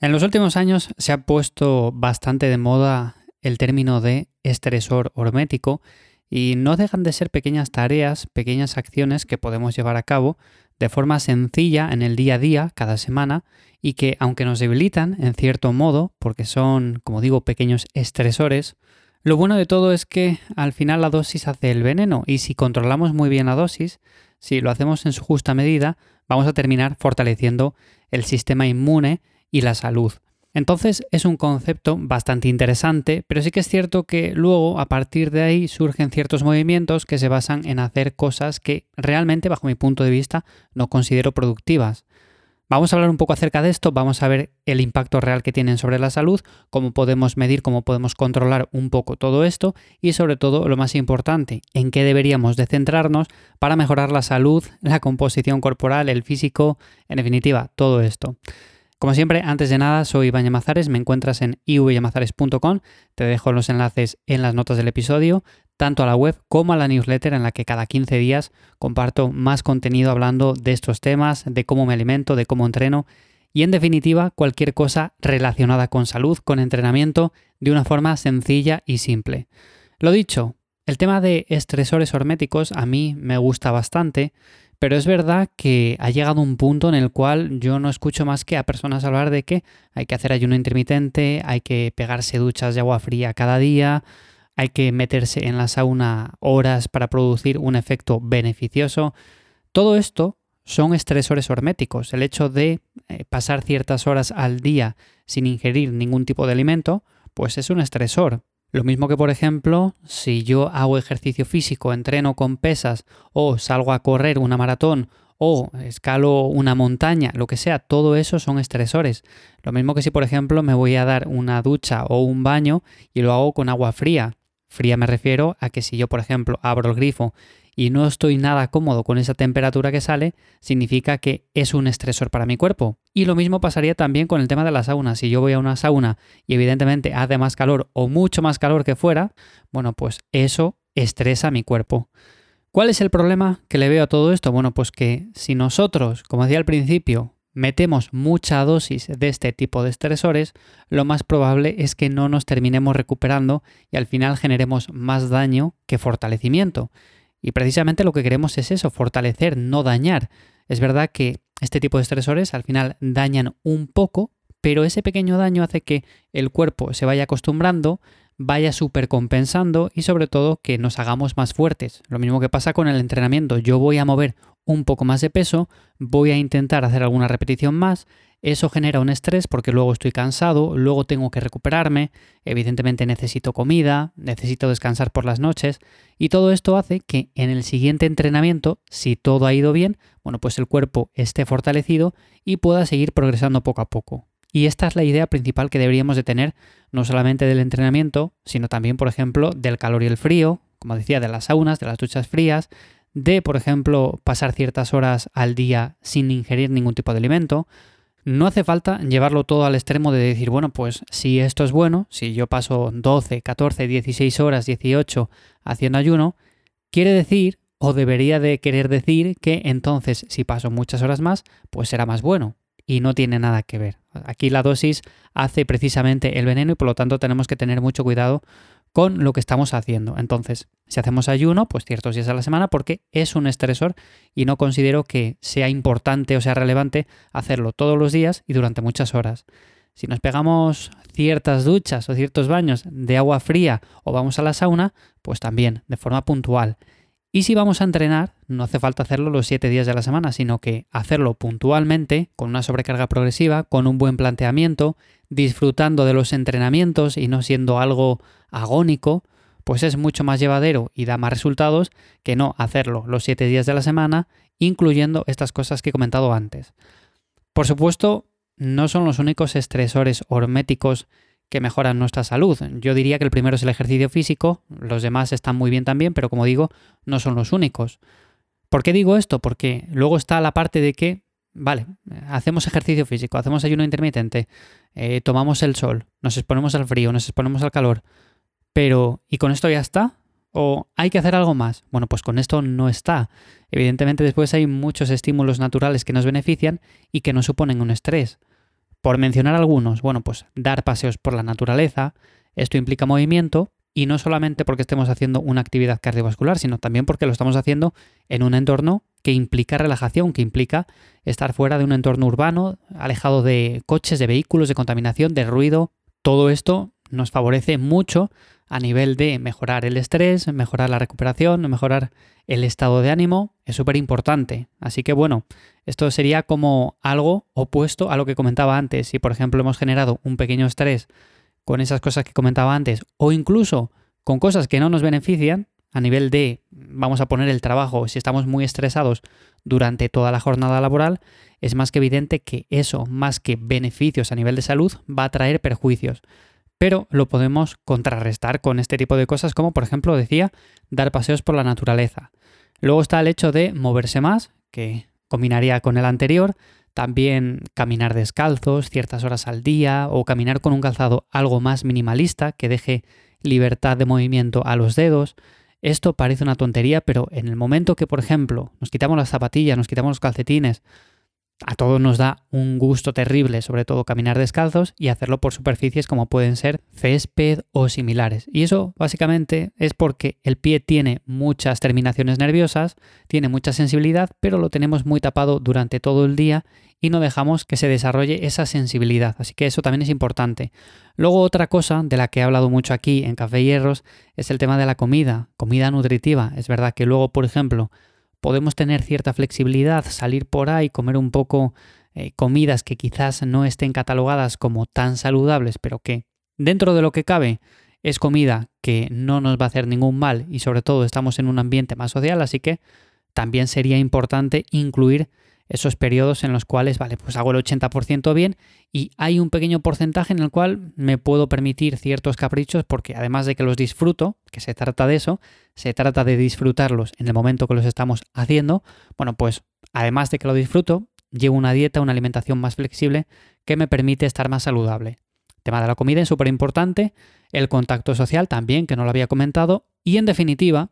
En los últimos años se ha puesto bastante de moda el término de estresor hormético y no dejan de ser pequeñas tareas, pequeñas acciones que podemos llevar a cabo de forma sencilla en el día a día, cada semana, y que aunque nos debilitan en cierto modo, porque son, como digo, pequeños estresores, lo bueno de todo es que al final la dosis hace el veneno y si controlamos muy bien la dosis, si lo hacemos en su justa medida, vamos a terminar fortaleciendo el sistema inmune y la salud. Entonces es un concepto bastante interesante, pero sí que es cierto que luego a partir de ahí surgen ciertos movimientos que se basan en hacer cosas que realmente bajo mi punto de vista no considero productivas. Vamos a hablar un poco acerca de esto, vamos a ver el impacto real que tienen sobre la salud, cómo podemos medir, cómo podemos controlar un poco todo esto y sobre todo lo más importante, en qué deberíamos de centrarnos para mejorar la salud, la composición corporal, el físico, en definitiva, todo esto. Como siempre, antes de nada, soy Iván Llamazares, me encuentras en ivyamazares.com, te dejo los enlaces en las notas del episodio, tanto a la web como a la newsletter en la que cada 15 días comparto más contenido hablando de estos temas, de cómo me alimento, de cómo entreno y en definitiva cualquier cosa relacionada con salud, con entrenamiento, de una forma sencilla y simple. Lo dicho, el tema de estresores horméticos a mí me gusta bastante, pero es verdad que ha llegado un punto en el cual yo no escucho más que a personas hablar de que hay que hacer ayuno intermitente, hay que pegarse duchas de agua fría cada día, hay que meterse en la sauna horas para producir un efecto beneficioso. Todo esto son estresores horméticos. El hecho de eh, pasar ciertas horas al día sin ingerir ningún tipo de alimento, pues es un estresor. Lo mismo que, por ejemplo, si yo hago ejercicio físico, entreno con pesas o salgo a correr una maratón o escalo una montaña, lo que sea, todo eso son estresores. Lo mismo que si, por ejemplo, me voy a dar una ducha o un baño y lo hago con agua fría. Fría me refiero a que si yo, por ejemplo, abro el grifo y no estoy nada cómodo con esa temperatura que sale, significa que es un estresor para mi cuerpo. Y lo mismo pasaría también con el tema de la sauna. Si yo voy a una sauna y evidentemente hace más calor o mucho más calor que fuera, bueno, pues eso estresa mi cuerpo. ¿Cuál es el problema que le veo a todo esto? Bueno, pues que si nosotros, como decía al principio, metemos mucha dosis de este tipo de estresores, lo más probable es que no nos terminemos recuperando y al final generemos más daño que fortalecimiento. Y precisamente lo que queremos es eso, fortalecer, no dañar. Es verdad que este tipo de estresores al final dañan un poco, pero ese pequeño daño hace que el cuerpo se vaya acostumbrando, vaya supercompensando y sobre todo que nos hagamos más fuertes. Lo mismo que pasa con el entrenamiento. Yo voy a mover un poco más de peso, voy a intentar hacer alguna repetición más, eso genera un estrés porque luego estoy cansado, luego tengo que recuperarme, evidentemente necesito comida, necesito descansar por las noches y todo esto hace que en el siguiente entrenamiento, si todo ha ido bien, bueno, pues el cuerpo esté fortalecido y pueda seguir progresando poco a poco. Y esta es la idea principal que deberíamos de tener no solamente del entrenamiento, sino también, por ejemplo, del calor y el frío, como decía, de las saunas, de las duchas frías, de, por ejemplo, pasar ciertas horas al día sin ingerir ningún tipo de alimento. No hace falta llevarlo todo al extremo de decir, bueno, pues si esto es bueno, si yo paso 12, 14, 16 horas, 18 haciendo ayuno, quiere decir o debería de querer decir que entonces si paso muchas horas más, pues será más bueno. Y no tiene nada que ver. Aquí la dosis hace precisamente el veneno y por lo tanto tenemos que tener mucho cuidado con lo que estamos haciendo. Entonces, si hacemos ayuno, pues ciertos días a la semana, porque es un estresor y no considero que sea importante o sea relevante hacerlo todos los días y durante muchas horas. Si nos pegamos ciertas duchas o ciertos baños de agua fría o vamos a la sauna, pues también, de forma puntual. Y si vamos a entrenar, no hace falta hacerlo los siete días de la semana, sino que hacerlo puntualmente, con una sobrecarga progresiva, con un buen planteamiento, disfrutando de los entrenamientos y no siendo algo agónico, pues es mucho más llevadero y da más resultados que no hacerlo los siete días de la semana, incluyendo estas cosas que he comentado antes. Por supuesto, no son los únicos estresores horméticos que mejoran nuestra salud. Yo diría que el primero es el ejercicio físico, los demás están muy bien también, pero como digo, no son los únicos. ¿Por qué digo esto? Porque luego está la parte de que, vale, hacemos ejercicio físico, hacemos ayuno intermitente, eh, tomamos el sol, nos exponemos al frío, nos exponemos al calor, pero ¿y con esto ya está? ¿O hay que hacer algo más? Bueno, pues con esto no está. Evidentemente después hay muchos estímulos naturales que nos benefician y que no suponen un estrés. Por mencionar algunos, bueno, pues dar paseos por la naturaleza, esto implica movimiento y no solamente porque estemos haciendo una actividad cardiovascular, sino también porque lo estamos haciendo en un entorno que implica relajación, que implica estar fuera de un entorno urbano, alejado de coches, de vehículos, de contaminación, de ruido. Todo esto nos favorece mucho a nivel de mejorar el estrés, mejorar la recuperación, mejorar el estado de ánimo, es súper importante. Así que bueno, esto sería como algo opuesto a lo que comentaba antes. Si por ejemplo hemos generado un pequeño estrés con esas cosas que comentaba antes, o incluso con cosas que no nos benefician, a nivel de, vamos a poner el trabajo, si estamos muy estresados durante toda la jornada laboral, es más que evidente que eso, más que beneficios a nivel de salud, va a traer perjuicios pero lo podemos contrarrestar con este tipo de cosas como por ejemplo decía dar paseos por la naturaleza. Luego está el hecho de moverse más, que combinaría con el anterior, también caminar descalzos ciertas horas al día o caminar con un calzado algo más minimalista que deje libertad de movimiento a los dedos. Esto parece una tontería, pero en el momento que, por ejemplo, nos quitamos las zapatillas, nos quitamos los calcetines, a todos nos da un gusto terrible, sobre todo caminar descalzos y hacerlo por superficies como pueden ser césped o similares. Y eso básicamente es porque el pie tiene muchas terminaciones nerviosas, tiene mucha sensibilidad, pero lo tenemos muy tapado durante todo el día y no dejamos que se desarrolle esa sensibilidad. Así que eso también es importante. Luego otra cosa de la que he hablado mucho aquí en Café Hierros es el tema de la comida, comida nutritiva. Es verdad que luego, por ejemplo, podemos tener cierta flexibilidad, salir por ahí, comer un poco eh, comidas que quizás no estén catalogadas como tan saludables, pero que dentro de lo que cabe es comida que no nos va a hacer ningún mal y sobre todo estamos en un ambiente más social, así que también sería importante incluir esos periodos en los cuales, vale, pues hago el 80% bien y hay un pequeño porcentaje en el cual me puedo permitir ciertos caprichos porque además de que los disfruto, que se trata de eso, se trata de disfrutarlos en el momento que los estamos haciendo, bueno, pues además de que lo disfruto, llevo una dieta, una alimentación más flexible que me permite estar más saludable. El tema de la comida es súper importante, el contacto social también, que no lo había comentado, y en definitiva,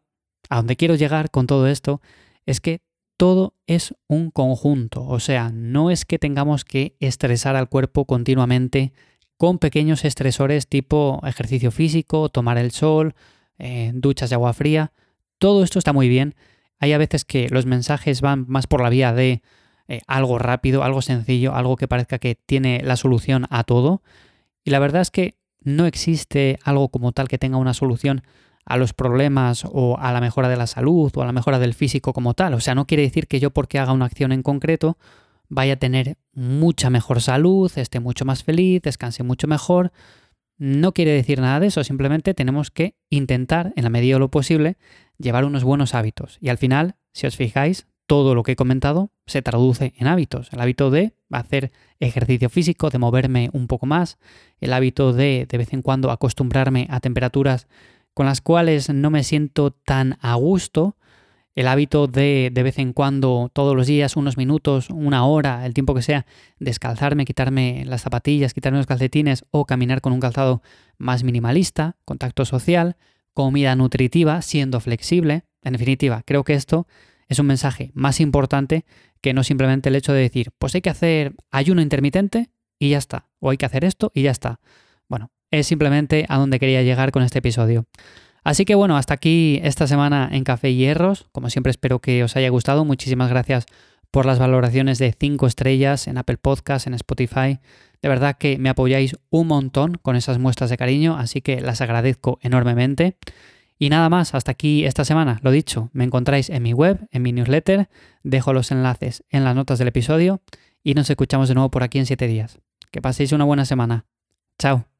a donde quiero llegar con todo esto, es que todo es un conjunto, o sea, no es que tengamos que estresar al cuerpo continuamente con pequeños estresores tipo ejercicio físico, tomar el sol, eh, duchas de agua fría, todo esto está muy bien. Hay a veces que los mensajes van más por la vía de eh, algo rápido, algo sencillo, algo que parezca que tiene la solución a todo. Y la verdad es que no existe algo como tal que tenga una solución a los problemas o a la mejora de la salud o a la mejora del físico como tal. O sea, no quiere decir que yo porque haga una acción en concreto vaya a tener mucha mejor salud, esté mucho más feliz, descanse mucho mejor. No quiere decir nada de eso, simplemente tenemos que intentar, en la medida de lo posible, llevar unos buenos hábitos. Y al final, si os fijáis, todo lo que he comentado se traduce en hábitos. El hábito de hacer ejercicio físico, de moverme un poco más, el hábito de de vez en cuando acostumbrarme a temperaturas con las cuales no me siento tan a gusto. El hábito de de vez en cuando, todos los días, unos minutos, una hora, el tiempo que sea, descalzarme, quitarme las zapatillas, quitarme los calcetines o caminar con un calzado más minimalista, contacto social, comida nutritiva, siendo flexible. En definitiva, creo que esto es un mensaje más importante que no simplemente el hecho de decir, pues hay que hacer ayuno intermitente y ya está, o hay que hacer esto y ya está. Es simplemente a donde quería llegar con este episodio. Así que bueno, hasta aquí esta semana en Café y Hierros. Como siempre espero que os haya gustado. Muchísimas gracias por las valoraciones de 5 estrellas en Apple Podcast, en Spotify. De verdad que me apoyáis un montón con esas muestras de cariño, así que las agradezco enormemente. Y nada más, hasta aquí esta semana. Lo dicho, me encontráis en mi web, en mi newsletter, dejo los enlaces en las notas del episodio y nos escuchamos de nuevo por aquí en 7 días. Que paséis una buena semana. Chao.